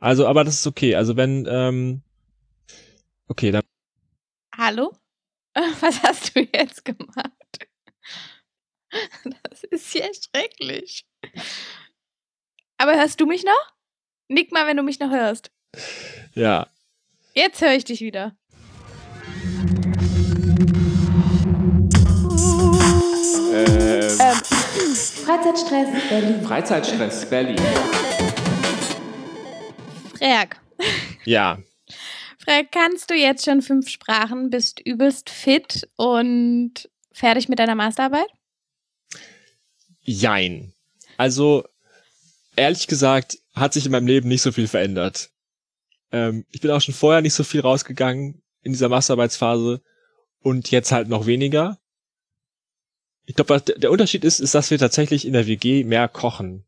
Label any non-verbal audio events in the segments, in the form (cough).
Also, aber das ist okay. Also wenn, ähm, okay, dann. Hallo? (laughs) Was hast du jetzt gemacht? Das ist ja schrecklich. Aber hörst du mich noch? Nick mal, wenn du mich noch hörst. Ja. Jetzt höre ich dich wieder. Ähm, Ähm, (clears throat) Freizeitstress Berlin. Freizeitstress, Berlin. Frag. Ja. Frag, kannst du jetzt schon fünf Sprachen, bist übelst fit und fertig mit deiner Masterarbeit? Jein. Also, ehrlich gesagt, hat sich in meinem Leben nicht so viel verändert. Ähm, ich bin auch schon vorher nicht so viel rausgegangen in dieser Masterarbeitsphase und jetzt halt noch weniger. Ich glaube, der Unterschied ist, ist, dass wir tatsächlich in der WG mehr kochen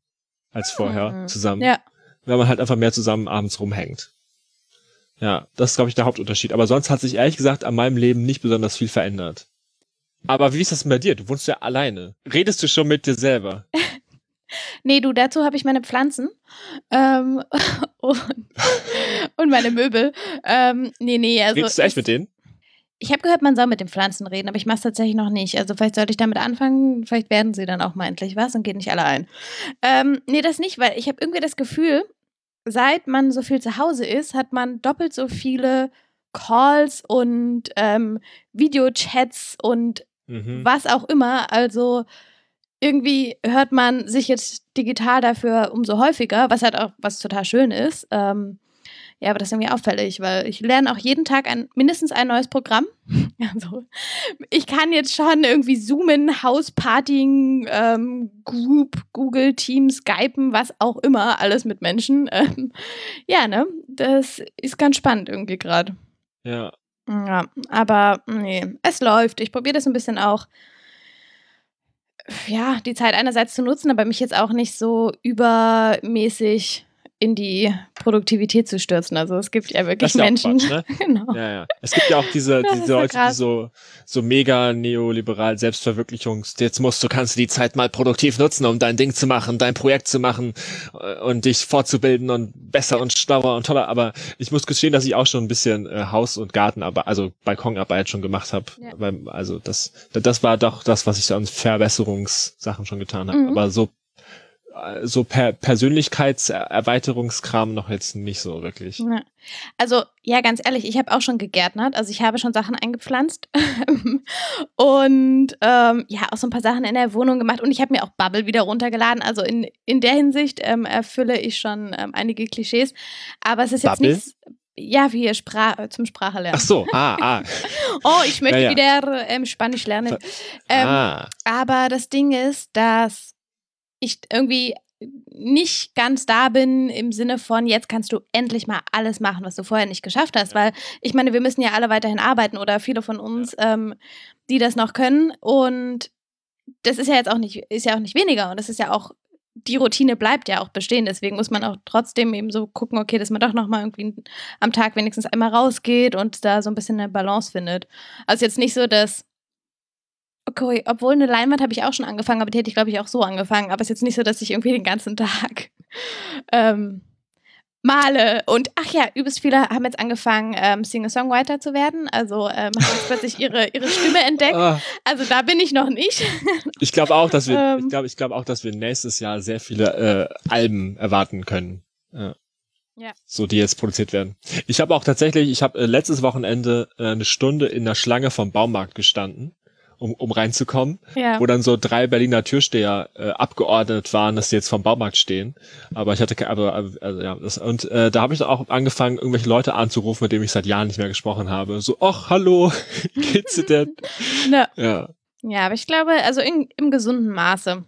als vorher Mhm. zusammen. Ja. Weil man halt einfach mehr zusammen abends rumhängt. Ja, das ist, glaube ich, der Hauptunterschied. Aber sonst hat sich ehrlich gesagt an meinem Leben nicht besonders viel verändert. Aber wie ist das bei dir? Du wohnst ja alleine. Redest du schon mit dir selber? (laughs) Nee, du, dazu habe ich meine Pflanzen ähm, (laughs) und, und meine Möbel. Ähm, nee, nee, also. Redest du echt mit denen? Ich habe gehört, man soll mit den Pflanzen reden, aber ich mache es tatsächlich noch nicht. Also vielleicht sollte ich damit anfangen, vielleicht werden sie dann auch mal endlich was und gehen nicht alle ein. Ähm, nee, das nicht, weil ich habe irgendwie das Gefühl, seit man so viel zu Hause ist, hat man doppelt so viele Calls und ähm, Videochats und Mhm. was auch immer. Also irgendwie hört man sich jetzt digital dafür umso häufiger, was halt auch was total schön ist. Ähm, ja, aber das ist irgendwie auffällig, weil ich lerne auch jeden Tag ein, mindestens ein neues Programm. (laughs) Also ich kann jetzt schon irgendwie zoomen, Hauspartying, ähm, Group, Google, Teams, Skypen, was auch immer, alles mit Menschen. (laughs) Ähm, ja, ne? Das ist ganz spannend irgendwie gerade. Ja. Ja, aber nee, es läuft. Ich probiere das ein bisschen auch, ja, die Zeit einerseits zu nutzen, aber mich jetzt auch nicht so übermäßig in die Produktivität zu stürzen. Also es gibt ja wirklich ja Menschen. Quatsch, ne? (laughs) genau. Ja, ja. Es gibt ja auch diese, diese Leute, die krass. so, so mega neoliberal Selbstverwirklichungs, jetzt musst du, kannst du die Zeit mal produktiv nutzen, um dein Ding zu machen, dein Projekt zu machen äh, und dich fortzubilden und besser und schlauer und toller. Aber ich muss gestehen, dass ich auch schon ein bisschen äh, Haus- und Gartenarbeit, also Balkonarbeit schon gemacht habe. Ja. Also das, das war doch das, was ich so an Verbesserungssachen schon getan habe. Mhm. Aber so so per Persönlichkeitserweiterungskram noch jetzt nicht so wirklich. Ja. Also, ja, ganz ehrlich, ich habe auch schon gegärtnert. Also, ich habe schon Sachen eingepflanzt (laughs) und ähm, ja, auch so ein paar Sachen in der Wohnung gemacht. Und ich habe mir auch Bubble wieder runtergeladen. Also, in, in der Hinsicht ähm, erfülle ich schon ähm, einige Klischees. Aber es ist jetzt Bubble? nichts. Ja, wie Spra zum Sprache lernen. Ach so, ah, ah. (laughs) Oh, ich möchte Ja, ja. wieder ähm, Spanisch lernen. Ähm, ah. aber das Ding ist, dass ich irgendwie nicht ganz da bin im Sinne von, jetzt kannst du endlich mal alles machen, was du vorher nicht geschafft hast. Weil ich meine, wir müssen ja alle weiterhin arbeiten oder viele von uns, ähm, die das noch können. Und das ist ja jetzt auch nicht, ist ja auch nicht weniger. Und das ist ja auch, die Routine bleibt ja auch bestehen. Deswegen muss man auch trotzdem eben so gucken, okay, dass man doch nochmal irgendwie am Tag wenigstens einmal rausgeht und da so ein bisschen eine Balance findet. Also jetzt nicht so, dass Okay, obwohl eine Leinwand habe ich auch schon angefangen, aber die hätte ich, glaube ich, auch so angefangen. Aber es ist jetzt nicht so, dass ich irgendwie den ganzen Tag (laughs) ähm, male. Und ach ja, übelst viele haben jetzt angefangen, ähm, Singer-Songwriter zu werden. Also ähm, haben jetzt plötzlich (laughs) ihre, ihre Stimme entdeckt. Ah, Also da bin ich noch nicht. (laughs) ich glaube auch, dass wir, Ähm. ich glaube, ich glaube auch, dass wir nächstes Jahr sehr viele äh, Alben erwarten können. Ja. Ja. So, die jetzt produziert werden. Ich habe auch tatsächlich, ich habe äh, letztes Wochenende äh, eine Stunde in der Schlange vom Baumarkt gestanden, um, um reinzukommen, ja. wo dann so drei Berliner Türsteher äh, abgeordnet waren, dass sie jetzt vom Baumarkt stehen. Aber ich hatte keine, aber also, ja, das, und äh, da habe ich dann auch angefangen, irgendwelche Leute anzurufen, mit denen ich seit Jahren nicht mehr gesprochen habe. So, ach, hallo, (laughs) geht's dir denn? (laughs) Ne. Ja. ja, aber ich glaube, also in, im gesunden Maße.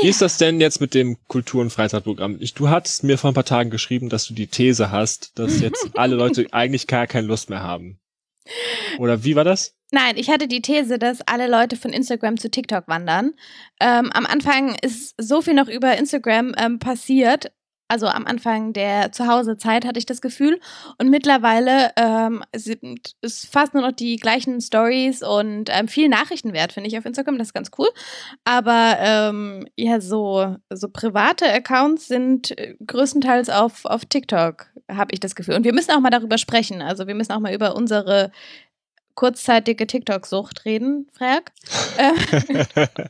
Wie ist das denn jetzt mit dem Kultur- und Freizeitprogramm? Ich, du hattest mir vor ein paar Tagen geschrieben, dass du die These hast, dass jetzt (laughs) alle Leute eigentlich gar keine Lust mehr haben. Oder wie war das? Nein, ich hatte die These, dass alle Leute von Instagram zu TikTok wandern. Ähm, am Anfang ist so viel noch über Instagram ähm, passiert. Also am Anfang der Zuhausezeit hatte ich das Gefühl. Und mittlerweile ähm, sind es fast nur noch die gleichen Stories und ähm, viel Nachrichtenwert, finde ich, auf Instagram. Das ist ganz cool. Aber ähm, ja, so, so private Accounts sind äh, größtenteils auf, auf TikTok, habe ich das Gefühl. Und wir müssen auch mal darüber sprechen. Also wir müssen auch mal über unsere kurzzeitige TikTok-Sucht reden, Frag. (laughs)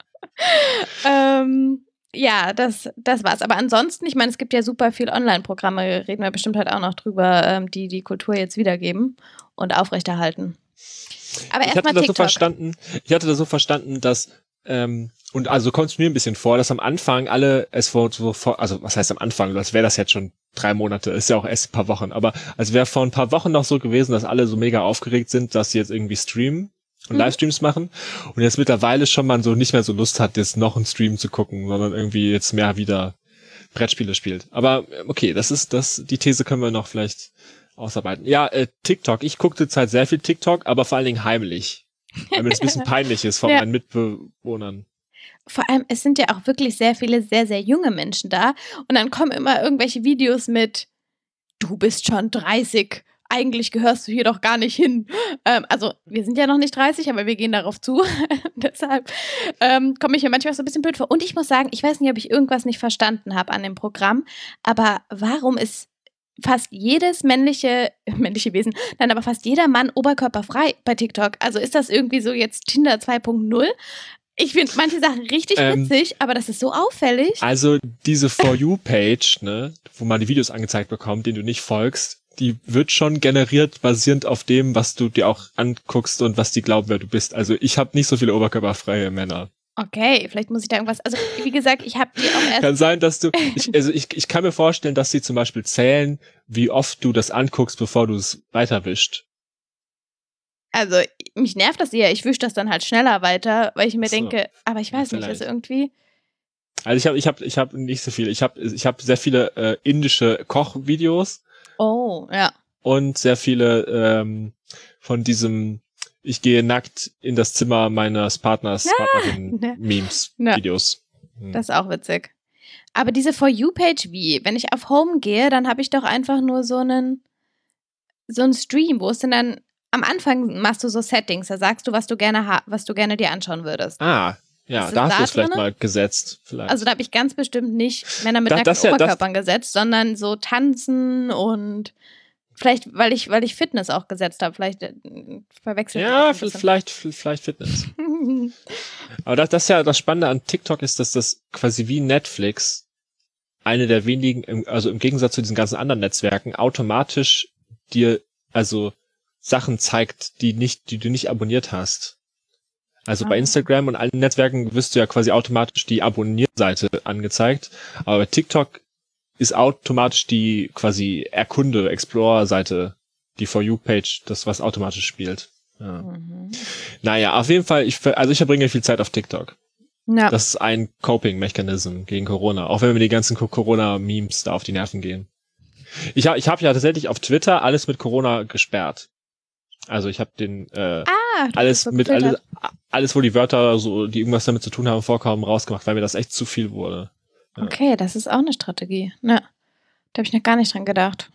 ähm, ja, das, das war's. Aber ansonsten, ich meine, es gibt ja super viel Online-Programme, reden wir bestimmt halt auch noch drüber, ähm, die die Kultur jetzt wiedergeben und aufrechterhalten. Aber erstmal TikTok. So verstanden, ich hatte da so verstanden, dass ähm, und also kommt es mir ein bisschen vor, dass am Anfang alle es vor, so vor also was heißt am Anfang, als wäre das jetzt schon drei Monate, ist ja auch erst ein paar Wochen, aber als wäre vor ein paar Wochen noch so gewesen, dass alle so mega aufgeregt sind, dass sie jetzt irgendwie streamen und mhm. Livestreams machen und jetzt mittlerweile schon man so nicht mehr so Lust hat, jetzt noch einen Stream zu gucken, sondern irgendwie jetzt mehr wieder Brettspiele spielt. Aber okay, das ist das, die These können wir noch vielleicht ausarbeiten. Ja, äh, TikTok. Ich gucke zurzeit sehr viel TikTok, aber vor allen Dingen heimlich. Weil mir das ein bisschen (laughs) peinlich ist von ja. meinen Mitbewohnern. Vor allem, es sind ja auch wirklich sehr viele sehr, sehr junge Menschen da. Und dann kommen immer irgendwelche Videos mit, du bist schon 30 eigentlich gehörst du hier doch gar nicht hin. Ähm, also wir sind ja noch nicht 30, aber wir gehen darauf zu. (laughs) Deshalb ähm, komme ich mir manchmal so ein bisschen blöd vor. Und ich muss sagen, ich weiß nicht, ob ich irgendwas nicht verstanden habe an dem Programm, aber warum ist fast jedes männliche, (laughs) männliche Wesen, nein, aber fast jeder Mann oberkörperfrei bei TikTok. Also ist das irgendwie so jetzt Tinder 2.0? Ich finde manche Sachen richtig ähm, witzig, aber das ist so auffällig. Also diese For You-Page, ne, wo man die Videos angezeigt bekommt, denen du nicht folgst, die wird schon generiert basierend auf dem, was du dir auch anguckst und was die glauben, wer du bist. Also ich habe nicht so viele oberkörperfreie Männer. Okay, vielleicht muss ich da irgendwas. Also wie gesagt, ich habe die auch erst. Kann sein, dass du. Ich, also ich, ich kann mir vorstellen, dass sie zum Beispiel zählen, wie oft du das anguckst, bevor du es weiterwischt. Also mich nervt das eher. Ich wische das dann halt schneller weiter, weil ich mir so. denke, aber ich weiß ja, nicht, also irgendwie. Also ich habe ich habe ich habe nicht so viele. Ich habe ich habe sehr viele äh, indische Kochvideos Oh, ja. Und sehr viele ähm, von diesem ich gehe nackt in das Zimmer meines Partners, Partnerin ne. Memes, (laughs) ja. Videos. Hm. Das ist auch witzig. Aber diese For You-Page wie? Wenn ich auf Home gehe, dann habe ich doch einfach nur so einen so einen Stream, wo es denn dann am Anfang machst du so Settings, da sagst du, was du gerne was du gerne dir anschauen würdest. Ah, ja, da hast du es vielleicht mal gesetzt. Vielleicht. Also da habe ich ganz bestimmt nicht Männer mit da, nackten ja, Oberkörpern gesetzt, sondern so tanzen und vielleicht, weil ich, weil ich Fitness auch gesetzt habe. Vielleicht äh, verwechselt Ja, vielleicht, vielleicht Fitness. (laughs) Aber das, das ist ja das Spannende an TikTok ist, dass das quasi wie Netflix eine der wenigen, also im Gegensatz zu diesen ganzen anderen Netzwerken, automatisch dir also Sachen zeigt, die nicht, die du nicht abonniert hast. Also ah. bei Instagram und allen Netzwerken wirst du ja quasi automatisch die Abonnierseite angezeigt, aber bei TikTok ist automatisch die quasi Erkunde, Explore-Seite, die For You-Page, das was automatisch spielt. Ja. Mhm. Naja, auf jeden Fall, ich, also ich verbringe viel Zeit auf TikTok. Ja. Das ist ein Coping-Mechanism gegen Corona, auch wenn mir die ganzen Corona-Memes da auf die Nerven gehen. Ich habe ich hab ja tatsächlich auf Twitter alles mit Corona gesperrt. Also ich habe den äh, ah, alles mit alles, alles, wo die Wörter so, die irgendwas damit zu tun haben, vorkommen, rausgemacht, weil mir das echt zu viel wurde. Ja. Okay, das ist auch eine Strategie. Ne, da habe ich noch gar nicht dran gedacht.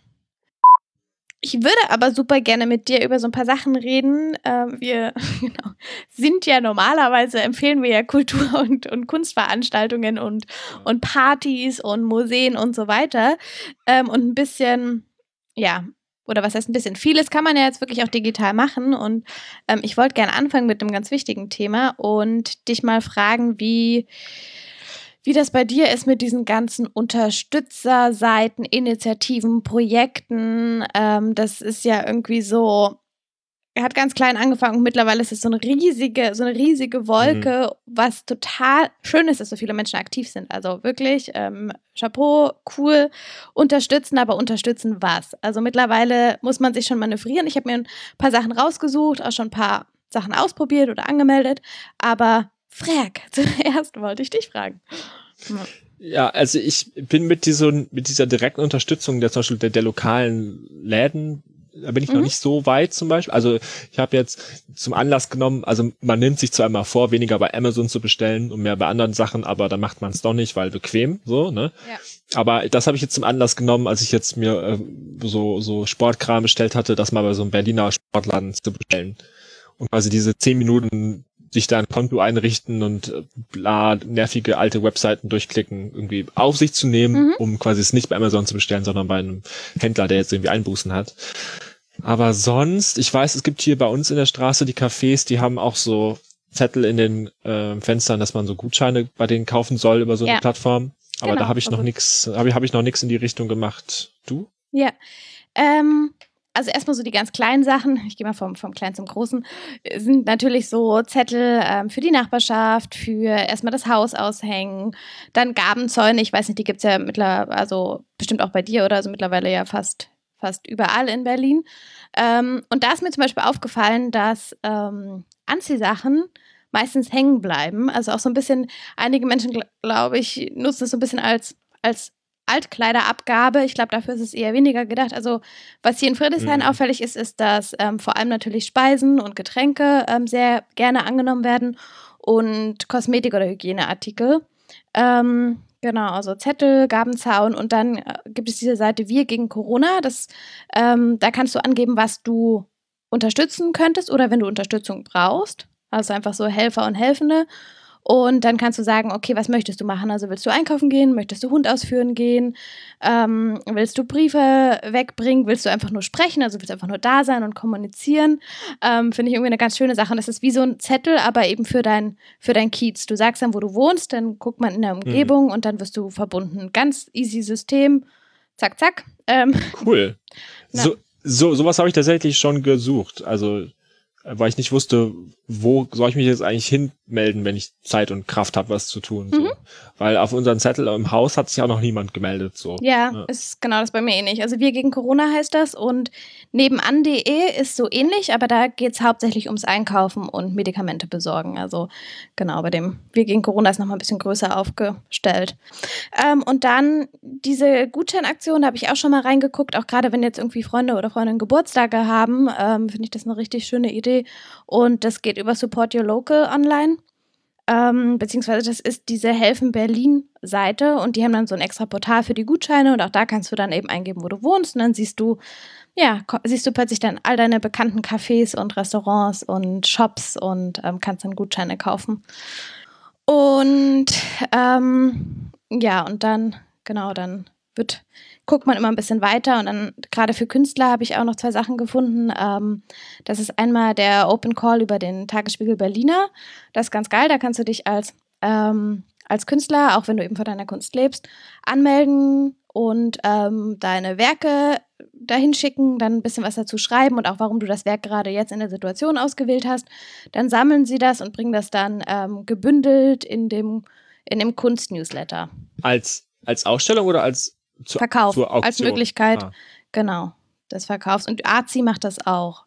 Ich würde aber super gerne mit dir über so ein paar Sachen reden. Ähm, wir (laughs) genau, sind ja normalerweise, empfehlen wir ja Kultur- (laughs) und, und Kunstveranstaltungen und, und Partys und Museen und so weiter. Ähm, und ein bisschen, ja, oder was heißt ein bisschen, vieles kann man ja jetzt wirklich auch digital machen. Und ähm, ich wollte gerne anfangen mit einem ganz wichtigen Thema und dich mal fragen, wie, wie das bei dir ist mit diesen ganzen Unterstützerseiten, Initiativen, Projekten. Ähm, das ist ja irgendwie so, er hat ganz klein angefangen und mittlerweile ist es so eine riesige, so eine riesige Wolke, mhm. was total schön ist, dass so viele Menschen aktiv sind. Also wirklich, ähm, Chapeau, cool, unterstützen, aber unterstützen was? Also mittlerweile muss man sich schon manövrieren. Ich habe mir ein paar Sachen rausgesucht, auch schon ein paar Sachen ausprobiert oder angemeldet, aber Frag, (laughs) zuerst wollte ich dich fragen. Ja, also ich bin mit dieser, mit dieser direkten Unterstützung der zum Beispiel der, der lokalen Läden Da bin ich mhm. noch nicht so weit zum Beispiel. Also ich habe jetzt zum Anlass genommen, also man nimmt sich zwar immer vor, weniger bei Amazon zu bestellen und mehr bei anderen Sachen, aber dann macht man es doch nicht, weil bequem, so, ne? Ja. Aber das habe ich jetzt zum Anlass genommen, als ich jetzt mir äh, so, so Sportkram bestellt hatte, das mal bei so einem Berliner Sportladen zu bestellen. Und quasi diese zehn Minuten sich da ein Konto einrichten und äh, bla, nervige alte Webseiten durchklicken, irgendwie auf sich zu nehmen, mhm. um quasi es nicht bei Amazon zu bestellen, sondern bei einem Händler, der jetzt irgendwie Einbußen hat. Aber sonst, ich weiß, es gibt hier bei uns in der Straße die Cafés, die haben auch so Zettel in den äh, Fenstern, dass man so Gutscheine bei denen kaufen soll über so eine ja. Plattform. Aber genau. da habe ich noch nichts, habe ich, hab ich noch nichts in die Richtung gemacht. Du? Ja. Ähm, also erstmal so die ganz kleinen Sachen, ich gehe mal vom, vom Kleinen zum Großen, sind natürlich so Zettel ähm, für die Nachbarschaft, für erstmal das Haus aushängen, dann Gabenzäune, ich weiß nicht, die gibt es ja mittlerweile, also bestimmt auch bei dir oder so mittlerweile ja fast, fast überall in Berlin. Ähm, und da ist mir zum Beispiel aufgefallen, dass ähm, Anziehsachen meistens hängen bleiben. Also auch so ein bisschen, einige Menschen, glaube ich, nutzen es so ein bisschen als, als Altkleiderabgabe. Ich glaube, dafür ist es eher weniger gedacht. Also, was hier in Friedrichshain mhm. auffällig ist, ist, dass ähm, vor allem natürlich Speisen und Getränke ähm, sehr gerne angenommen werden und Kosmetik- oder Hygieneartikel. Ähm, genau, also Zettel, Gabenzaun und dann äh, gibt es diese Seite Wir gegen Corona. Das, ähm, da kannst du angeben, was du unterstützen könntest oder wenn du Unterstützung brauchst. Also einfach so Helfer und Helfende. Und dann kannst du sagen, okay, was möchtest du machen? Also willst du einkaufen gehen? Möchtest du Hund ausführen gehen? Ähm, willst du Briefe wegbringen? Willst du einfach nur sprechen? Also willst du einfach nur da sein und kommunizieren? Ähm, Finde ich irgendwie eine ganz schöne Sache. Und das ist wie so ein Zettel, aber eben für dein, für dein Kiez. Du sagst dann, wo du wohnst, dann guckt man in der Umgebung mhm. und dann wirst du verbunden. Ganz easy System. Zack, zack. Ähm, cool. (laughs) So, so, sowas habe ich tatsächlich schon gesucht. Also weil ich nicht wusste, wo soll ich mich jetzt eigentlich hinmelden, wenn ich Zeit und Kraft habe, was zu tun. So. Mhm. Weil auf unseren Zettel im Haus hat sich auch noch niemand gemeldet. So. Ja, ja, ist genau das bei mir ähnlich. Also wir gegen Corona heißt das und nebenan.de ist so ähnlich, aber da geht es hauptsächlich ums Einkaufen und Medikamente besorgen. Also genau, bei dem wir gegen Corona ist nochmal ein bisschen größer aufgestellt. Ähm, und dann diese Gutscheinaktion, da habe ich auch schon mal reingeguckt, auch gerade wenn jetzt irgendwie Freunde oder Freundinnen Geburtstage haben, ähm, finde ich das eine richtig schöne Idee und das geht über Support Your Local online. Ähm, beziehungsweise das ist diese Helfen Berlin Seite und die haben dann so ein extra Portal für die Gutscheine und auch da kannst du dann eben eingeben, wo du wohnst und dann siehst du, ja, siehst du plötzlich dann all deine bekannten Cafés und Restaurants und Shops und ähm, kannst dann Gutscheine kaufen. Und ähm, ja, und dann, genau, dann wird guckt man immer ein bisschen weiter und dann gerade für Künstler habe ich auch noch zwei Sachen gefunden. Ähm, das ist einmal der Open Call über den Tagesspiegel Berliner. Das ist ganz geil, da kannst du dich als, ähm, als Künstler, auch wenn du eben von deiner Kunst lebst, anmelden und ähm, deine Werke dahin schicken, dann ein bisschen was dazu schreiben und auch warum du das Werk gerade jetzt in der Situation ausgewählt hast. Dann sammeln sie das und bringen das dann ähm, gebündelt in dem, in dem Kunstnewsletter. Als, als Ausstellung oder als zu, Verkauf als Möglichkeit, ah. genau, des Verkaufs. Und Azi macht das auch.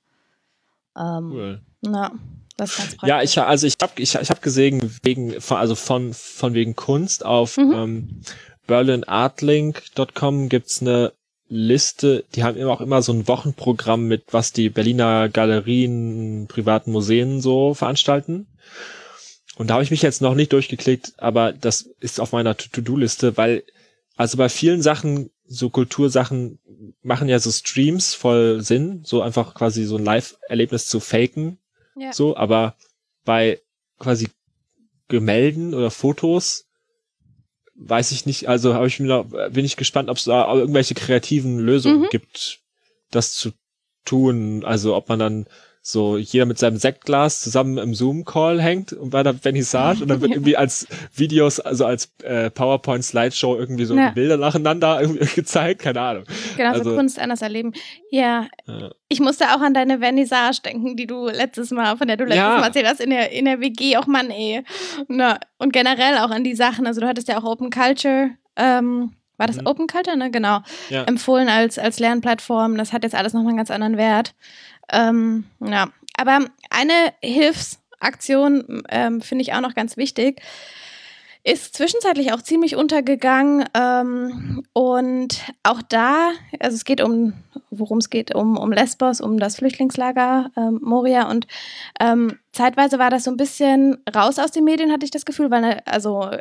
Ähm, cool. Na, das ist ganz praktisch. Ja, ich also ich habe ich, ich hab gesehen wegen also von von wegen Kunst auf mhm. ähm, berlinartlink.com gibt's eine Liste, die haben immer auch immer so ein Wochenprogramm mit, was die Berliner Galerien, privaten Museen so veranstalten. Und da habe ich mich jetzt noch nicht durchgeklickt, aber das ist auf meiner To-Do-Liste, weil also bei vielen Sachen, so Kultursachen, machen ja so Streams voll Sinn, so einfach quasi so ein Live-Erlebnis zu faken. Ja. So, aber bei quasi Gemälden oder Fotos weiß ich nicht, also habe ich mir da, bin ich gespannt, ob es da irgendwelche kreativen Lösungen mhm. gibt, das zu tun. Also ob man dann so jeder mit seinem Sektglas zusammen im Zoom-Call hängt und bei der Vernissage und dann wird (laughs) irgendwie als Videos, also als äh, PowerPoint-Slideshow irgendwie so ja. Bilder nacheinander irgendwie (laughs) gezeigt, keine Ahnung. Genau, also, so Kunst anders erleben. Ja. ja. Ich musste auch an deine Vernissage denken, die du letztes Mal, von der du letztes ja. Mal erzählt hast, in der, in der WG, auch Mann, ey. Na, und generell auch an die Sachen, also du hattest ja auch Open Culture, ähm, war das mhm. Open Culture, ne? Genau. Ja. Empfohlen als, als Lernplattform. Das hat jetzt alles nochmal einen ganz anderen Wert. Ähm, ja, aber eine Hilfsaktion ähm, finde ich auch noch ganz wichtig. Ist zwischenzeitlich auch ziemlich untergegangen ähm, und auch da, also es geht um worum es geht, um, um Lesbos, um das Flüchtlingslager ähm, Moria. Und ähm, zeitweise war das so ein bisschen raus aus den Medien, hatte ich das Gefühl, weil ne, also äh,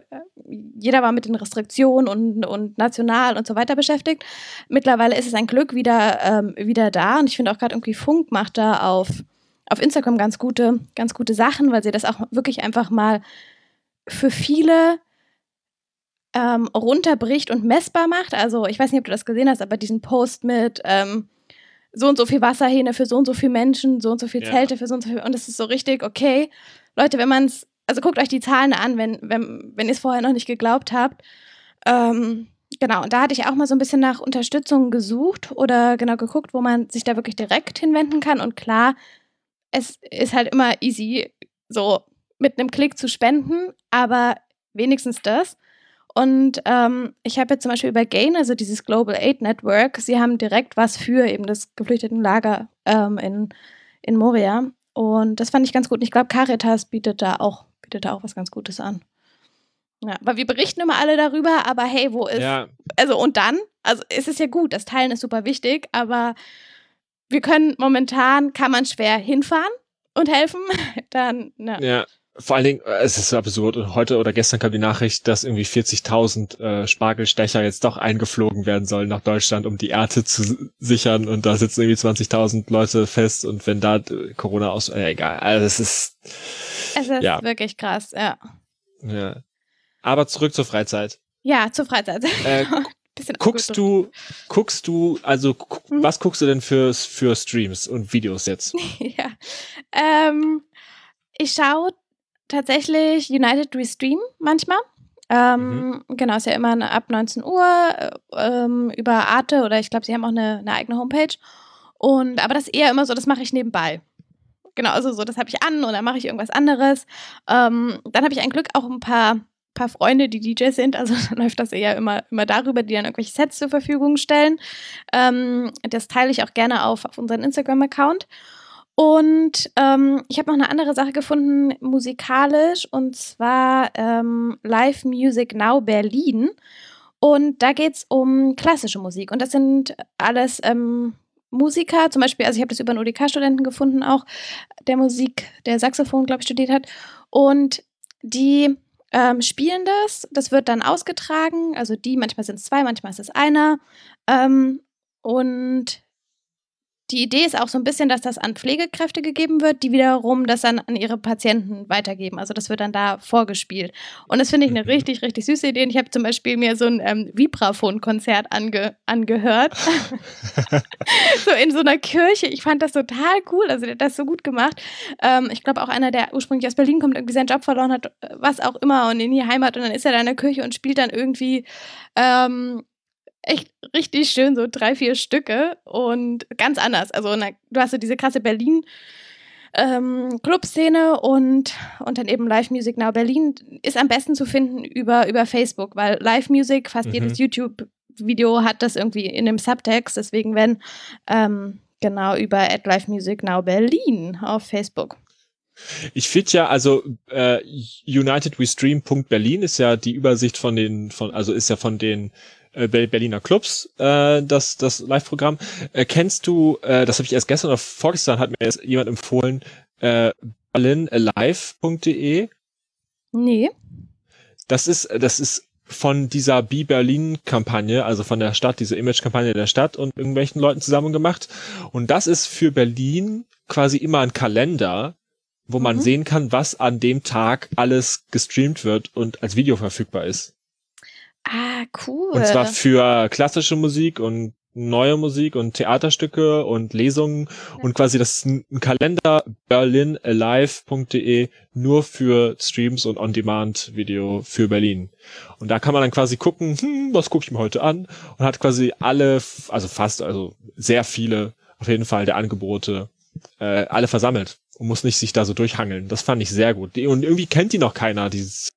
jeder war mit den Restriktionen und, und national und so weiter beschäftigt. Mittlerweile ist es ein Glück wieder, ähm, wieder da. Und ich finde auch gerade irgendwie Funk macht da auf, auf Instagram ganz gute, ganz gute Sachen, weil sie das auch wirklich einfach mal für viele ähm, runterbricht und messbar macht. Also ich weiß nicht, ob du das gesehen hast, aber diesen Post mit ähm, so und so viel Wasserhähne für so und so viele Menschen, so und so viel ja. Zelte für so und so viel. Und es ist so richtig, okay, Leute, wenn man es, also guckt euch die Zahlen an, wenn, wenn, wenn ihr es vorher noch nicht geglaubt habt. Ähm, genau, und da hatte ich auch mal so ein bisschen nach Unterstützung gesucht oder genau geguckt, wo man sich da wirklich direkt hinwenden kann. Und klar, es ist halt immer easy, so mit einem Klick zu spenden, aber wenigstens das. Und ähm, ich habe jetzt zum Beispiel über Gain, also dieses Global Aid Network, sie haben direkt was für eben das Geflüchtetenlager ähm, in, in Moria. Und das fand ich ganz gut. Und ich glaube, Caritas bietet da auch, bietet da auch was ganz Gutes an. Ja, aber wir berichten immer alle darüber, aber hey, wo ist. Ja. Also und dann? Also es ist ja gut, das Teilen ist super wichtig, aber wir können momentan, kann man schwer hinfahren und helfen. (laughs) Dann, ja. ja vor allen Dingen, äh, es ist absurd. Und heute oder gestern kam die Nachricht, dass irgendwie 40.000 äh, Spargelstecher jetzt doch eingeflogen werden sollen nach Deutschland, um die Ernte zu sichern. Und da sitzen irgendwie 20.000 Leute fest. Und wenn da äh, Corona aus, äh, egal. Also es ist, es ist ja. wirklich krass, ja. Ja. Aber zurück zur Freizeit. Ja, zur Freizeit. Äh, (laughs) guckst du, guckst du, also gu hm. was guckst du denn für, für Streams und Videos jetzt? (laughs) ja. Ähm, ich schaue tatsächlich United Restream manchmal. Ähm, mhm. Genau, ist ja immer ab 19 Uhr äh, ähm, über Arte oder ich glaube, sie haben auch eine, eine, eigene Homepage. Und aber das ist eher immer so, das mache ich nebenbei. Genau, also so, das habe ich an und dann mache ich irgendwas anderes. Ähm, dann habe ich ein Glück auch ein paar, paar Freunde, die DJs sind. Also (laughs) dann läuft das eher immer, immer darüber, die dann irgendwelche Sets zur Verfügung stellen. Ähm, das teile ich auch gerne auf, auf unseren Instagram-Account. Und ähm, ich habe noch eine andere Sache gefunden, musikalisch, und zwar ähm, Live Music Now Berlin. Und da geht es um klassische Musik. Und das sind alles ähm, Musiker, zum Beispiel, also ich habe das über einen ODK-Studenten gefunden, auch der Musik, der Saxophon, glaube ich, studiert hat. Und die ähm, spielen das. Das wird dann ausgetragen. Also die, manchmal sind es zwei, manchmal ist es einer. Ähm, und die Idee ist auch so ein bisschen, dass das an Pflegekräfte gegeben wird, die wiederum das dann an ihre Patienten weitergeben. Also das wird dann da vorgespielt. Und das finde ich eine mhm. richtig, richtig süße Idee. Und ich habe zum Beispiel mir so ein ähm, Vibraphon-Konzert ange angehört. (laughs) (laughs) so in so einer Kirche. Ich fand das total cool. Also der hat das so gut gemacht. Ähm, ich glaube auch einer, der ursprünglich aus Berlin kommt, irgendwie seinen Job verloren hat, was auch immer, und in die Heimat. Und dann ist er da in der Kirche und spielt dann irgendwie ähm, echt richtig schön, so drei, vier Stücke und ganz anders. Also na, du hast so diese krasse Berlin- ähm, Clubszene und, und dann eben Live Music Now Berlin ist am besten zu finden über, über Facebook, weil Live Music, fast mhm. jedes YouTube-Video hat das irgendwie in dem Subtext, deswegen wenn ähm, genau über at Live Music Now Berlin auf Facebook. Ich finde ja, also äh, UnitedWeStream.berlin ist ja die Übersicht von den, von, also ist ja von den äh, Berliner Clubs, äh, das, das Live-Programm. Äh, kennst du, äh, das habe ich erst gestern oder vorgestern hat mir jetzt jemand empfohlen, äh, berlinalive.de? Nee. Das ist, das ist von dieser Be Berlin Kampagne, also von der Stadt, diese Image Kampagne der Stadt und irgendwelchen Leuten zusammen gemacht. Und das ist für Berlin quasi immer ein Kalender, wo man mhm. sehen kann, was an dem Tag alles gestreamt wird und als Video verfügbar ist. Ah, cool. Und zwar für klassische Musik und neue Musik und Theaterstücke und Lesungen ja. und quasi das ein Kalender berlinalive.de nur für Streams und On-Demand-Video für Berlin. Und da kann man dann quasi gucken, hm, was gucke ich mir heute an und hat quasi alle, also fast, also sehr viele auf jeden Fall der Angebote äh, alle versammelt und muss nicht sich da so durchhangeln. Das fand ich sehr gut. Und irgendwie kennt die noch keiner, dieses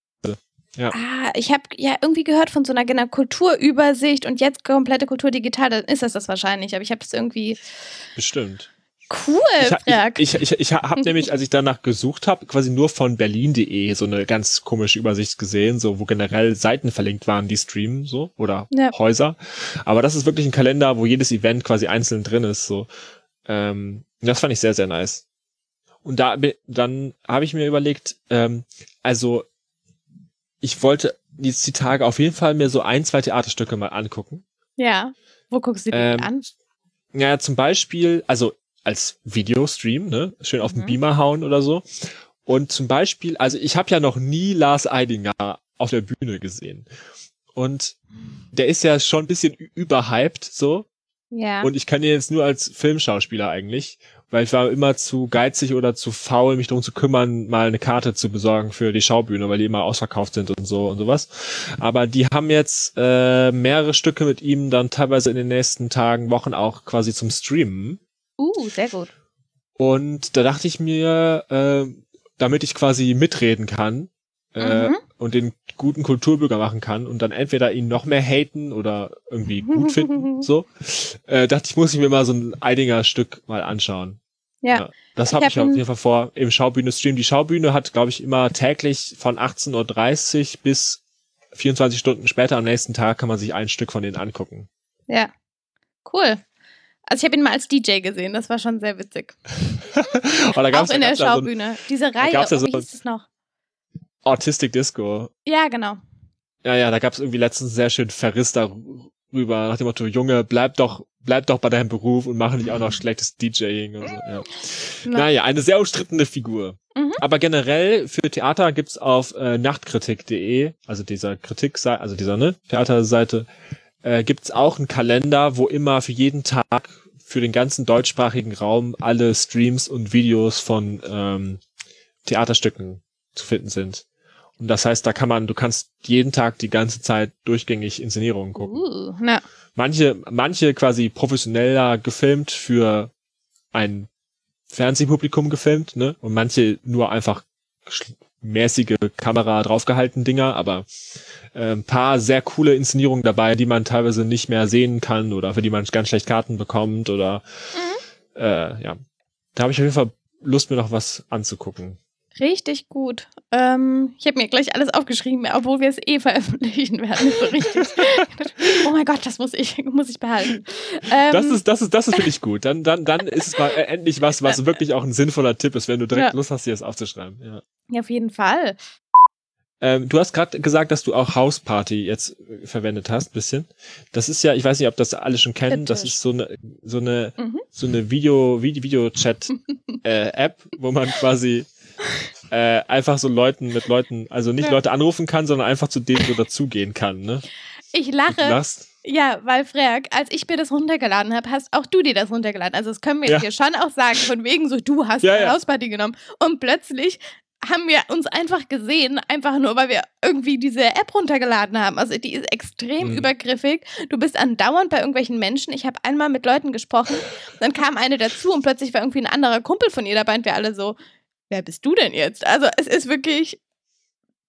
ja. Ah, ich habe ja irgendwie gehört von so einer Kulturübersicht und jetzt komplette Kultur digital, dann ist das das wahrscheinlich, aber ich habe das irgendwie bestimmt Cool, Ich, Frag. ich, ich, ich, ich habe nämlich, als ich danach gesucht habe, quasi nur von berlin.de so eine ganz komische Übersicht gesehen, so wo generell Seiten verlinkt waren, die streamen so oder Ja. Häuser. Aber das ist wirklich ein Kalender, wo jedes Event quasi einzeln drin ist. So, ähm, das fand ich sehr sehr nice. Und da dann habe ich mir überlegt, ähm, also ich wollte jetzt die Tage auf jeden Fall mir so ein zwei Theaterstücke mal angucken. ja. Wo guckst du die Ähm, an? Ja, zum Beispiel, also als Videostream, ne? Schön auf den Mhm. Beamer hauen oder so. Und zum Beispiel, also ich habe ja noch nie Lars Eidinger auf der Bühne gesehen. Und der ist ja schon ein bisschen überhyped so. Ja. Und ich kann ihn jetzt nur als Filmschauspieler eigentlich, weil ich war immer zu geizig oder zu faul, mich darum zu kümmern, mal eine Karte zu besorgen für die Schaubühne, weil die immer ausverkauft sind und so und sowas. Aber die haben jetzt äh, mehrere Stücke mit ihm dann teilweise in den nächsten Tagen, Wochen auch quasi zum Streamen. uh, sehr gut. Und da dachte ich mir, äh, damit ich quasi mitreden kann äh, Mhm. und den guten Kulturbürger machen kann und dann entweder ihn noch mehr haten oder irgendwie gut finden, (laughs) so, äh, dachte ich, muss ich mir mal so ein Eidinger Stück mal anschauen. Ja. Ja, das Ich habe hab ich auf jeden Fall vor im Schaubühne-Stream. Die Schaubühne hat, glaube ich, immer täglich von 18.30 Uhr bis 24 Stunden später am nächsten Tag kann man sich ein Stück von denen angucken. Ja. Cool. Also ich habe ihn mal als DJ gesehen, das war schon sehr witzig. (laughs) Oh, da Auch gab's, in da der ja so Schaubühne. Diese Reihe, gab's ja oh, so wie hieß es noch? Autistic Disco. Ja, genau. Ja, ja, da gab's irgendwie letztens sehr schön Verriss darüber, nach dem Motto, Junge, bleib doch, bleib doch bei deinem Beruf und mach nicht auch noch schlechtes DJing und so. Ja. Na, Naja, eine sehr umstrittene Figur. Mhm. Aber generell für Theater gibt's auf äh, nachtkritik.de, also dieser Kritikseite, also dieser ne, Theaterseite, äh, gibt's auch einen Kalender, wo immer für jeden Tag für den ganzen deutschsprachigen Raum alle Streams und Videos von ähm, Theaterstücken zu finden sind. Und das heißt, da kann man, du kannst jeden Tag die ganze Zeit durchgängig Inszenierungen gucken Uh, na, manche, manche quasi professioneller gefilmt für ein Fernsehpublikum gefilmt, ne? Und manche nur einfach mäßige Kamera draufgehalten Dinger, aber äh, ein paar sehr coole Inszenierungen dabei, die man teilweise nicht mehr sehen kann oder für die man ganz schlecht Karten bekommt oder äh, ja. Da habe ich auf jeden Fall Lust, mir noch was anzugucken. Richtig gut. Ähm, ich habe mir gleich alles aufgeschrieben, obwohl wir es eh veröffentlichen werden. So richtig. (laughs) oh mein Gott, das muss ich, muss ich behalten. Ähm, Das ist, das ist, das ist für dich gut. Dann, dann, dann ist es mal äh, endlich was, was (laughs) wirklich auch ein sinnvoller Tipp ist, wenn du direkt Ja. Lust hast, dir das aufzuschreiben. Ja. ja, auf jeden Fall. Ähm, du hast gerade gesagt, dass du auch House Party jetzt äh, verwendet hast, bisschen. Das ist ja, ich weiß nicht, ob das alle schon kennen. Das ist so eine, so eine, Mhm. so eine Video, Video, Video-Chat (laughs) äh, App, wo man quasi äh, einfach so Leuten mit Leuten, also nicht Ja. Leute anrufen kann, sondern einfach zu denen so dazugehen kann. Ne? Ich lache. lachst. Ja, weil Frag, als ich mir das runtergeladen habe, hast auch du dir das runtergeladen. Also das können wir Ja. jetzt hier schon auch sagen, von wegen so, du hast Ja, eine ja. Hausparty genommen. Und plötzlich haben wir uns einfach gesehen, einfach nur, weil wir irgendwie diese App runtergeladen haben. Also die ist extrem Mhm. übergriffig. Du bist andauernd bei irgendwelchen Menschen. Ich habe einmal mit Leuten gesprochen, dann kam eine dazu und plötzlich war irgendwie ein anderer Kumpel von ihr dabei und wir alle so, wer bist du denn jetzt? Also es ist wirklich,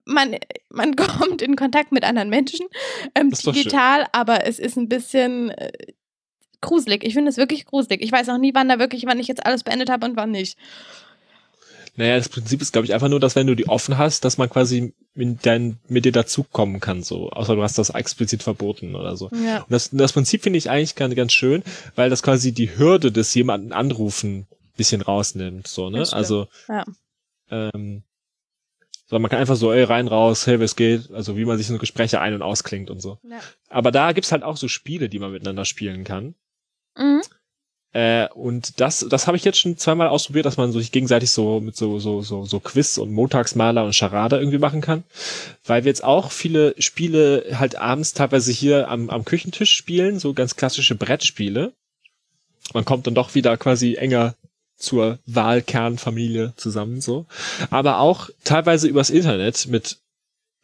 man, man (laughs) kommt in Kontakt mit anderen Menschen, ähm, schön. digital, aber es ist ein bisschen äh, gruselig. Ich finde es wirklich gruselig. Ich weiß auch nie, wann da wirklich, wann ich jetzt alles beendet habe und wann nicht. Naja, das Prinzip ist, glaube ich, einfach nur, dass wenn du die offen hast, dass man quasi mit, dein, mit dir dazukommen kann, so. Außer du hast das explizit verboten oder so. Ja. Und das, das Prinzip finde ich eigentlich ganz, ganz schön, weil das quasi die Hürde des jemanden anrufen bisschen rausnimmt, so, ne? Also, Ja. ähm, so, man kann einfach so, ey, rein, raus, hey, was geht? Also, wie man sich so Gespräche ein- und ausklingt und so. ja. Aber da gibt's halt auch so Spiele, die man miteinander spielen kann. Mhm. Äh, und das, das habe ich jetzt schon zweimal ausprobiert, dass man so sich gegenseitig so mit so, so, so, so Quiz und Montagsmaler und Charade irgendwie machen kann. Weil wir jetzt auch viele Spiele halt abends teilweise hier am, am Küchentisch spielen, so ganz klassische Brettspiele. Man kommt dann doch wieder quasi enger zur Wahlkernfamilie zusammen, so. Aber auch teilweise übers Internet mit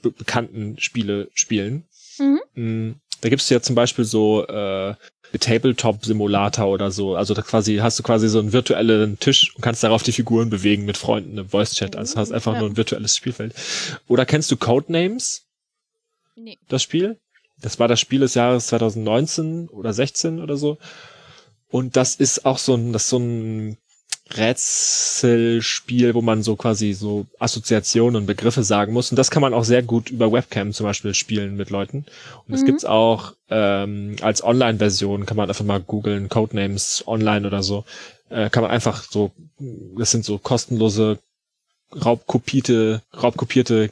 be bekannten Spiele spielen. Mhm. Mm, Da gibt's ja zum Beispiel so äh, Tabletop-Simulator oder so. Also da quasi hast du quasi so einen virtuellen Tisch und kannst darauf die Figuren bewegen mit Freunden im Voice-Chat. Also hast einfach Ja. nur ein virtuelles Spielfeld. Oder kennst du Codenames, Nee. das Spiel? Das war das Spiel des Jahres 2019 oder 16 oder so. Und das ist auch so ein, das ist so ein Rätselspiel, wo man so quasi so Assoziationen und Begriffe sagen muss. Und das kann man auch sehr gut über Webcam zum Beispiel spielen mit Leuten. Und es Mhm. gibt's auch ähm, als Online-Version, kann man einfach mal googeln, Codenames online oder so. Äh, kann man einfach so, das sind so kostenlose, raubkopierte, raubkopierte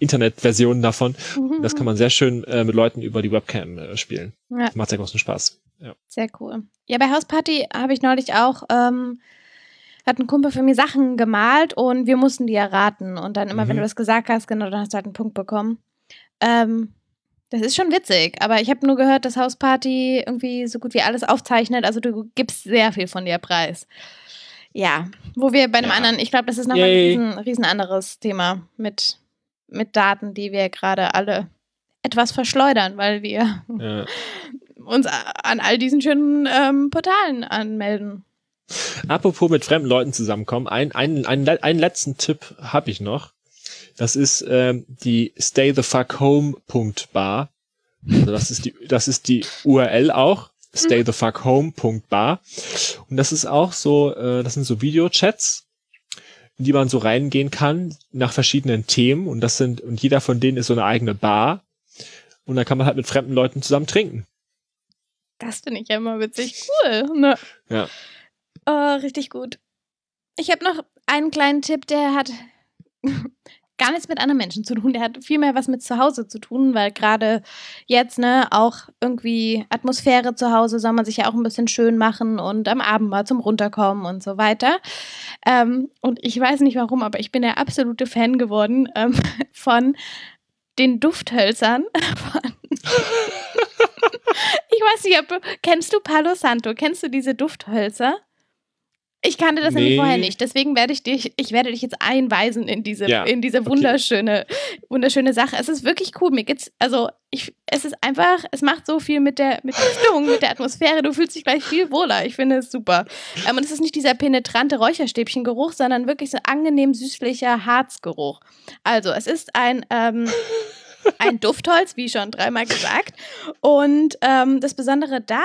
Internetversionen davon. Mhm. Das kann man sehr schön äh, mit Leuten über die Webcam äh, spielen. Ja. Macht sehr großen Spaß. Ja. Sehr cool. Ja, bei Hausparty habe ich neulich auch, ähm, hat ein Kumpel für mir Sachen gemalt und wir mussten die erraten. Und dann immer, wenn Mhm. du das gesagt hast, genau, dann hast du halt einen Punkt bekommen. Ähm, das ist schon witzig, aber ich habe nur gehört, dass Hausparty irgendwie so gut wie alles aufzeichnet. Also du gibst sehr viel von dir preis. Ja, wo wir bei einem Ja. anderen, ich glaube, das ist nochmal ein riesen, riesen anderes Thema mit, mit Daten, die wir gerade alle etwas verschleudern, weil wir Ja. (laughs) uns an all diesen schönen ähm, Portalen anmelden. Apropos mit fremden Leuten zusammenkommen, ein, ein, ein, einen letzten Tipp habe ich noch. Das ist ähm, die Stay the Fuck Home.bar. Also das ist die, das ist die URL auch. Stay the Fuck Home.bar. Und das ist auch so, äh, das sind so Videochats, die man so reingehen kann nach verschiedenen Themen. Und das sind, und jeder von denen ist so eine eigene Bar. Und dann kann man halt mit fremden Leuten zusammen trinken. Das finde ich ja immer witzig. Cool. Ne? Ja. Oh, richtig gut. Ich habe noch einen kleinen Tipp, der hat gar nichts mit anderen Menschen zu tun. Der hat viel mehr was mit zu Hause zu tun, weil gerade jetzt, ne, auch irgendwie Atmosphäre zu Hause soll man sich ja auch ein bisschen schön machen und am Abend mal zum Runterkommen und so weiter. Ähm, und ich weiß nicht warum, aber ich bin der absolute Fan geworden ähm, (laughs) von den Dufthölzern. Von (laughs) ich weiß nicht, ob du, kennst du Palo Santo? Kennst du diese Dufthölzer? Ich kannte das nämlich Nee. vorher nicht, deswegen werde ich dich, ich werde dich jetzt einweisen in diese, Ja, in diese okay. wunderschöne, wunderschöne Sache. Es ist wirklich cool. Mir geht's, also ich, es ist einfach, es macht so viel mit der, mit der Stimmung, mit der Atmosphäre. Du fühlst dich gleich viel wohler. Ich finde es super. Ähm, und es ist nicht dieser penetrante Räucherstäbchengeruch, sondern wirklich so angenehm süßlicher Harzgeruch. Also es ist ein ähm, ein Duftholz, wie schon dreimal gesagt. Und ähm, das Besondere da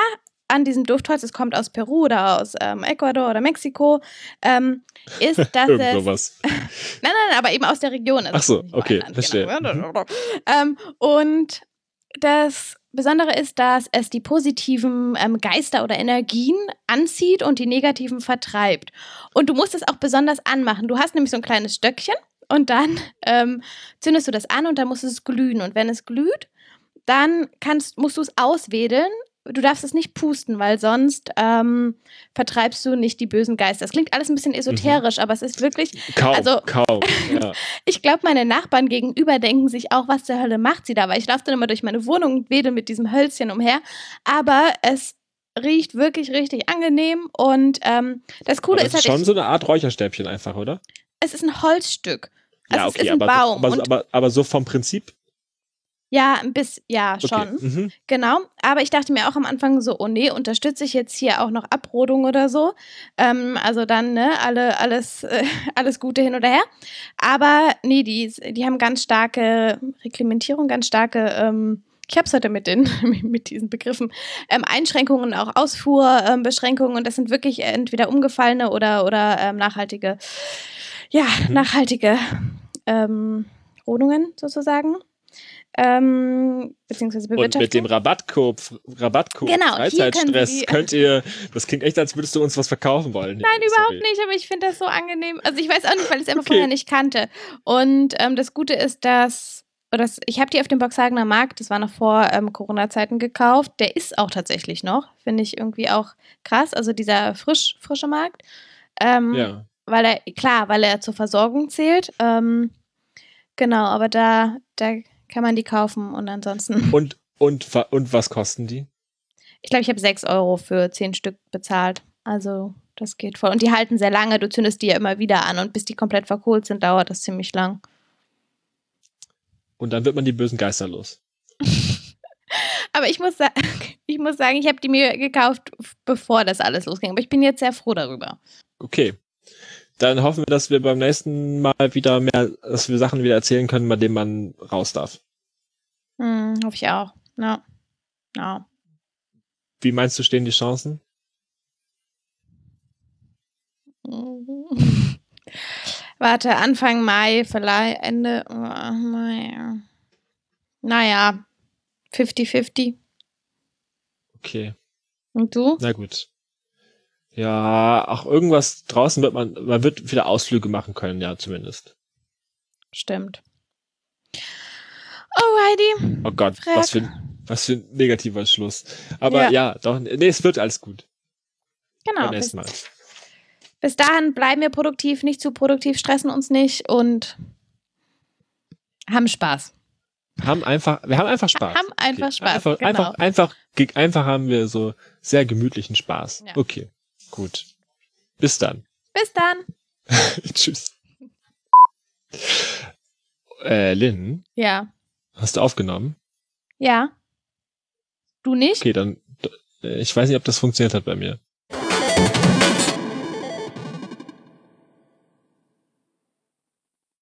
an diesem Duftholz, es kommt aus Peru oder aus ähm, Ecuador oder Mexiko, ähm, ist, (laughs) dass es. sowas. (laughs) Nein, nein, nein, aber eben aus der Region. Also Ach so, okay, verstehe. Genau. Ähm, und das Besondere ist, dass es die positiven ähm, Geister oder Energien anzieht und die negativen vertreibt. Und du musst es auch besonders anmachen. Du hast nämlich so ein kleines Stöckchen und dann (laughs) ähm, zündest du das an und dann muss es glühen. Und wenn es glüht, dann kannst, musst du es auswedeln. Du darfst es nicht pusten, weil sonst ähm, vertreibst du nicht die bösen Geister. Das klingt alles ein bisschen esoterisch, aber es ist wirklich Kaum, Also- kaum. Ja. (laughs) ich glaube, meine Nachbarn gegenüber denken sich auch, was zur Hölle macht sie da? Weil ich laufe dann immer durch meine Wohnung und wedel mit diesem Hölzchen umher. Aber es riecht wirklich richtig angenehm. Und ähm, das Coole Aber ist halt, ist schon ich, so eine Art Räucherstäbchen einfach, oder? es ist ein Holzstück. Also ja, es okay, ist ein aber, Baum. aber, aber, aber so vom Prinzip. Ja, ein bisschen, ja, Okay. schon. Mhm. Genau, aber ich dachte mir auch am Anfang so, oh nee, unterstütze ich jetzt hier auch noch Abrodung oder so. Ähm, also dann, ne, alle, alles, äh, (laughs) alles Gute hin oder her. Aber nee, die, die haben ganz starke Reglementierung, ganz starke, ähm, ich habe es heute mit den, (laughs) mit diesen Begriffen, ähm, Einschränkungen, auch Ausfuhrbeschränkungen ähm, und das sind wirklich entweder umgefallene oder, oder ähm, nachhaltige, ja, Mhm. nachhaltige ähm, Rodungen sozusagen. Ähm, beziehungsweise Und mit Bewirtschaftung. dem Rabattcode, Rabattcode Genau, Freizeitstress könnt ihr, das klingt echt, als würdest du uns was verkaufen wollen. Nein, Nee, überhaupt sorry. nicht, aber ich finde das so angenehm. Also ich weiß auch nicht, weil ich es einfach Okay. vorher nicht kannte. Und ähm, das Gute ist, dass, oder ich habe die auf dem Boxhagener Markt, das war noch vor ähm, Corona-Zeiten gekauft. Der ist auch tatsächlich noch, finde ich irgendwie auch krass. Also dieser frisch, frische Markt. Ähm, Ja. Weil er, klar, weil er zur Versorgung zählt. Ähm, genau, aber da, da kann man die kaufen und ansonsten. (laughs) Und, und, und was kosten die? Ich glaube, ich habe 6 Euro für 10 Stück bezahlt. Also, das geht voll. Und die halten sehr lange. Du zündest die ja immer wieder an und bis die komplett verkohlt sind, dauert das ziemlich lang. Und dann wird man die bösen Geister los. (laughs) Aber ich muss, (laughs) ich muss sagen, ich habe die mir gekauft, bevor das alles losging. Aber ich bin jetzt sehr froh darüber. Okay. Dann hoffen wir, dass wir beim nächsten Mal wieder mehr, dass wir Sachen wieder erzählen können, bei denen man raus darf. Hm, hoffe ich auch. Ja. Ja. Wie meinst du, stehen die Chancen? (laughs) Warte, Anfang Mai, vielleicht Ende. Oh, naja. Naja, 50-50. Okay, Und du? na gut. Ja, auch irgendwas draußen wird man, man wird wieder Ausflüge machen können, ja, zumindest. Stimmt. Alrighty. Oh Gott, Frag. was für ein, was für ein negativer Schluss. Aber Ja. ja, doch, nee, es wird alles gut. Genau. Beim Bis, nächsten Mal. bis dahin bleiben wir produktiv, nicht zu produktiv, stressen uns nicht und haben Spaß. Haben einfach, wir haben einfach Spaß. Haben einfach Spaß, Einfach, genau. einfach, einfach, einfach haben wir so sehr gemütlichen Spaß. Ja. Okay, gut. Bis dann. Bis dann. (laughs) Tschüss. Äh, Lynn, Ja. hast du aufgenommen? Ja. Du nicht? Okay, dann, äh, ich weiß nicht, ob das funktioniert hat bei mir.